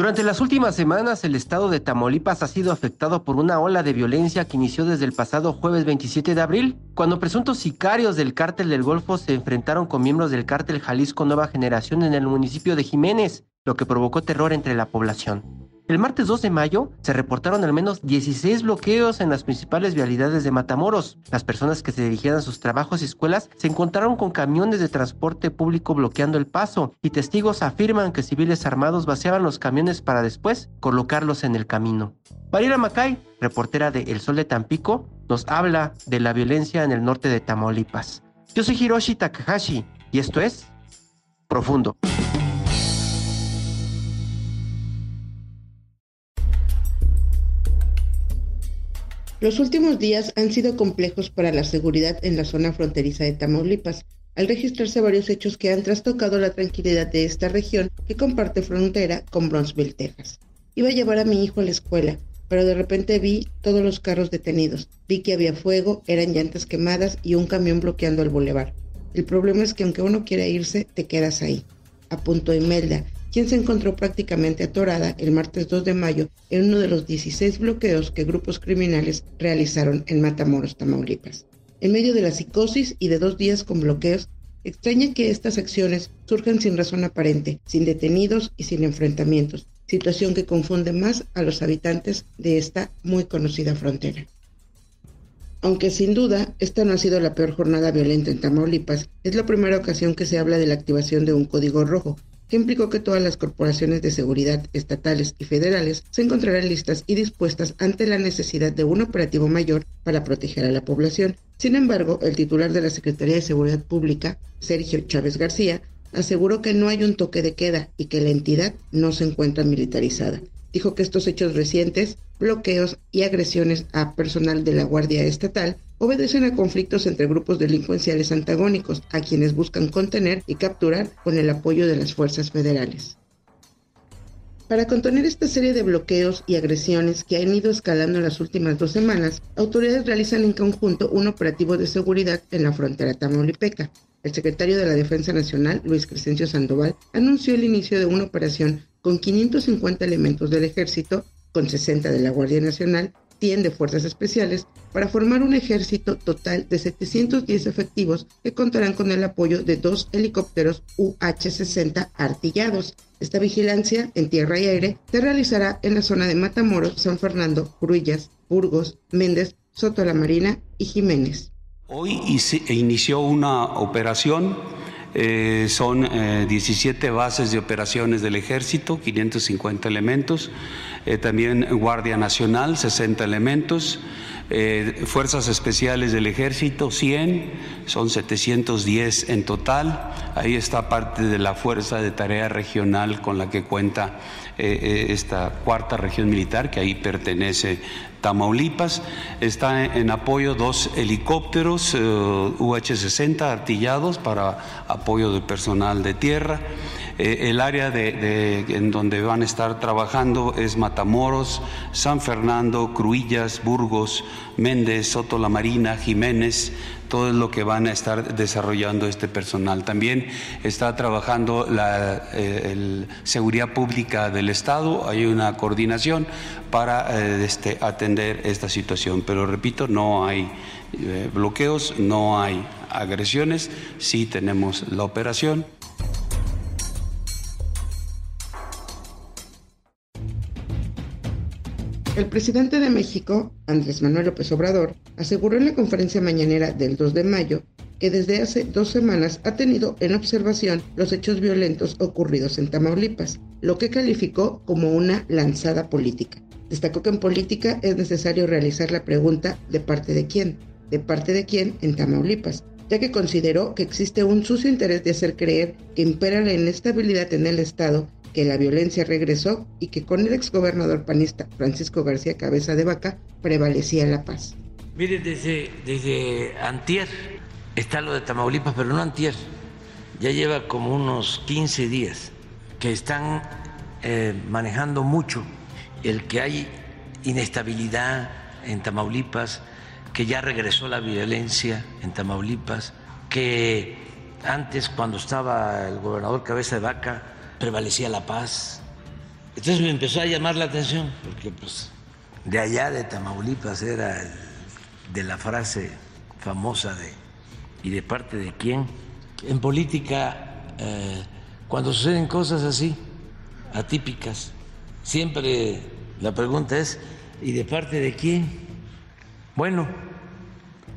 Durante las últimas semanas, el estado de Tamaulipas ha sido afectado por una ola de violencia que inició desde el pasado jueves 27 de abril, cuando presuntos sicarios del cártel del Golfo se enfrentaron con miembros del cártel Jalisco Nueva Generación en el municipio de Jiménez, lo que provocó terror entre la población. El martes 2 de mayo se reportaron al menos 16 bloqueos en las principales vialidades de Matamoros. Las personas que se dirigían a sus trabajos y escuelas se encontraron con camiones de transporte público bloqueando el paso y testigos afirman que civiles armados vaciaban los camiones para después colocarlos en el camino. Mariela Macay, reportera de El Sol de Tampico, nos habla de la violencia en el norte de Tamaulipas. Yo soy Hiroshi Takahashi y esto es Profundo. Los últimos días han sido complejos para la seguridad en la zona fronteriza de Tamaulipas, al registrarse varios hechos que han trastocado la tranquilidad de esta región que comparte frontera con Bronzeville, Texas. Iba a llevar a mi hijo a la escuela, pero de repente vi todos los carros detenidos. Vi que había fuego, eran llantas quemadas y un camión bloqueando el bulevar. El problema es que aunque uno quiera irse, te quedas ahí. Apuntó Imelda, quien se encontró prácticamente atorada el martes 2 de mayo en uno de los 16 bloqueos que grupos criminales realizaron en Matamoros, Tamaulipas. En medio de la psicosis y de dos días con bloqueos, extraña que estas acciones surjan sin razón aparente, sin detenidos y sin enfrentamientos, situación que confunde más a los habitantes de esta muy conocida frontera. Aunque sin duda esta no ha sido la peor jornada violenta en Tamaulipas, es la primera ocasión que se habla de la activación de un código rojo, que implicó que todas las corporaciones de seguridad estatales y federales se encontrarán listas y dispuestas ante la necesidad de un operativo mayor para proteger a la población. Sin embargo, el titular de la Secretaría de Seguridad Pública, Sergio Chávez García, aseguró que no hay un toque de queda y que la entidad no se encuentra militarizada. Dijo que estos hechos recientes, bloqueos y agresiones a personal de la Guardia Estatal obedecen a conflictos entre grupos delincuenciales antagónicos, a quienes buscan contener y capturar con el apoyo de las fuerzas federales. Para contener esta serie de bloqueos y agresiones que han ido escalando en las últimas dos semanas, autoridades realizan en conjunto un operativo de seguridad en la frontera tamaulipeca. El secretario de la Defensa Nacional, Luis Crescencio Sandoval, anunció el inicio de una operación con 550 elementos del ejército, con 60 de la Guardia Nacional 100 de Fuerzas Especiales para formar un ejército total de 710 efectivos que contarán con el apoyo de dos helicópteros UH-60 artillados. Esta vigilancia en tierra y aire se realizará en la zona de Matamoros, San Fernando, Gruillas, Burgos, Méndez, Soto la Marina y Jiménez. Hoy inició una operación eh, son 17 eh, bases de operaciones del ejército, 550 elementos, eh, también Guardia Nacional, 60 elementos, Fuerzas Especiales del Ejército, 100, son 710 en total. Ahí está parte de la Fuerza de Tarea Regional con la que cuenta esta cuarta región militar, que ahí pertenece Tamaulipas. Está en apoyo dos helicópteros eh, UH-60 artillados para apoyo de personal de tierra. Eh, el área de, en donde van a estar trabajando es Matamoros, San Fernando, Cruillas, Burgos, Méndez, Soto la Marina, Jiménez, todo lo que van a estar desarrollando este personal. También está trabajando la eh, seguridad pública del Estado, hay una coordinación para eh, este, atender esta situación. Pero repito, no hay bloqueos, no hay agresiones, sí tenemos la operación. El presidente de México, Andrés Manuel López Obrador, aseguró en la conferencia mañanera del 2 de mayo que desde hace dos semanas ha tenido en observación los hechos violentos ocurridos en Tamaulipas, lo que calificó como una lanzada política. Destacó que en política es necesario realizar la pregunta de parte de quién. ¿De parte de quién? En Tamaulipas, ya que consideró que existe un sucio interés de hacer creer que impera la inestabilidad en el Estado, que la violencia regresó y que con el exgobernador panista Francisco García Cabeza de Vaca prevalecía la paz. Mire, desde, desde antier está lo de Tamaulipas, pero no antier, ya lleva como unos 15 días que están eh, manejando mucho el que hay inestabilidad en Tamaulipas, que ya regresó la violencia en Tamaulipas, que antes cuando estaba el gobernador Cabeza de Vaca prevalecía la paz. Entonces me empezó a llamar la atención, porque pues de allá de Tamaulipas era de la frase famosa de ¿y de parte de quién? En política, eh, cuando suceden cosas así, atípicas, siempre la pregunta es ¿y de parte de quién? Bueno,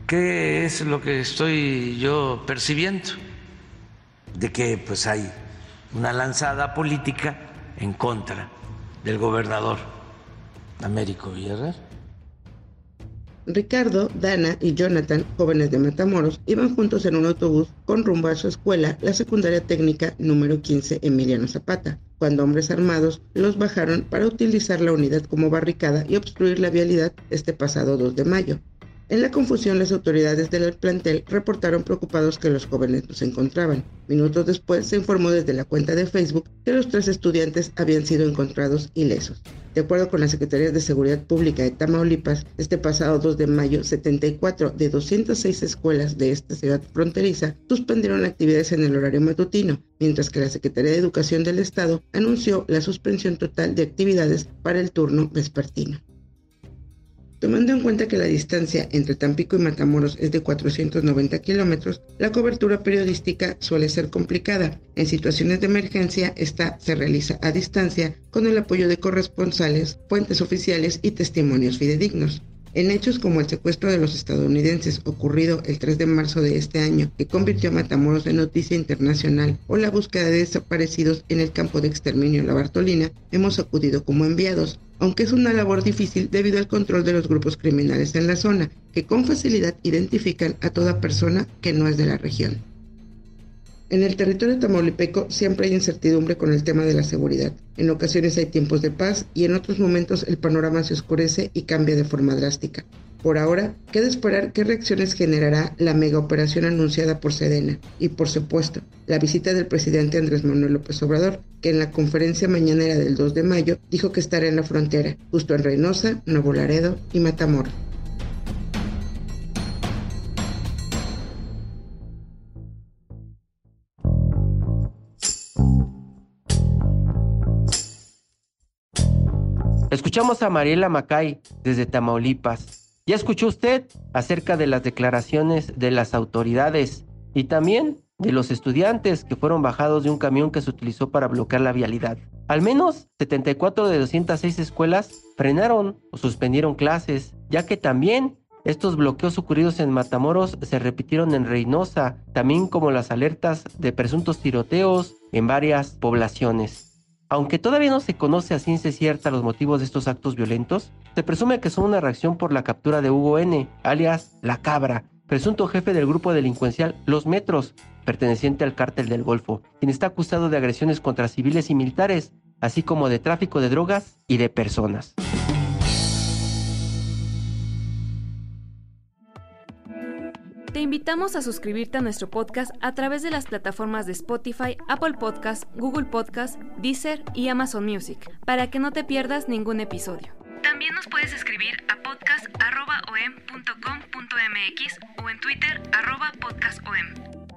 ¿qué es lo que estoy yo percibiendo? De que pues hay una lanzada política en contra del gobernador Américo Villarreal. Ricardo, Dana y Jonathan, jóvenes de Matamoros, iban juntos en un autobús con rumbo a su escuela, la secundaria técnica número 15 Emiliano Zapata, cuando hombres armados los bajaron para utilizar la unidad como barricada y obstruir la vialidad este pasado 2 de mayo. En la confusión, las autoridades del plantel reportaron preocupados que los jóvenes no se encontraban. Minutos después se informó desde la cuenta de Facebook que los tres estudiantes habían sido encontrados ilesos. De acuerdo con la Secretaría de Seguridad Pública de Tamaulipas, este pasado 2 de mayo, 74 de 206 escuelas de esta ciudad fronteriza suspendieron actividades en el horario matutino, mientras que la Secretaría de Educación del Estado anunció la suspensión total de actividades para el turno vespertino. Tomando en cuenta que la distancia entre Tampico y Matamoros es de 490 kilómetros, la cobertura periodística suele ser complicada. En situaciones de emergencia, esta se realiza a distancia con el apoyo de corresponsales, fuentes oficiales y testimonios fidedignos. En hechos como el secuestro de los estadounidenses ocurrido el 3 de marzo de este año, que convirtió a Matamoros en noticia internacional, o la búsqueda de desaparecidos en el campo de exterminio La Bartolina, hemos acudido como enviados, aunque es una labor difícil debido al control de los grupos criminales en la zona, que con facilidad identifican a toda persona que no es de la región. En el territorio tamaulipeco siempre hay incertidumbre con el tema de la seguridad. En ocasiones hay tiempos de paz y en otros momentos el panorama se oscurece y cambia de forma drástica. Por ahora, queda esperar qué reacciones generará la mega operación anunciada por Sedena y, por supuesto, la visita del presidente Andrés Manuel López Obrador, que en la conferencia mañanera del 2 de mayo dijo que estará en la frontera, justo en Reynosa, Nuevo Laredo y Matamoros. Escuchamos a Mariela Macay desde Tamaulipas. ¿Ya escuchó usted acerca de las declaraciones de las autoridades y también de los estudiantes que fueron bajados de un camión que se utilizó para bloquear la vialidad? Al menos 74 de 206 escuelas frenaron o suspendieron clases, ya que también estos bloqueos ocurridos en Matamoros se repitieron en Reynosa, también como las alertas de presuntos tiroteos en varias poblaciones. Aunque todavía no se conoce a ciencia cierta los motivos de estos actos violentos, se presume que son una reacción por la captura de Hugo N., alias La Cabra, presunto jefe del grupo delincuencial Los Metros, perteneciente al cártel del Golfo, quien está acusado de agresiones contra civiles y militares, así como de tráfico de drogas y de personas. Te invitamos a suscribirte a nuestro podcast a través de las plataformas de Spotify, Apple Podcast, Google Podcast, Deezer y Amazon Music, para que no te pierdas ningún episodio. También nos puedes escribir a podcast.om.com.mx o en Twitter podcastom.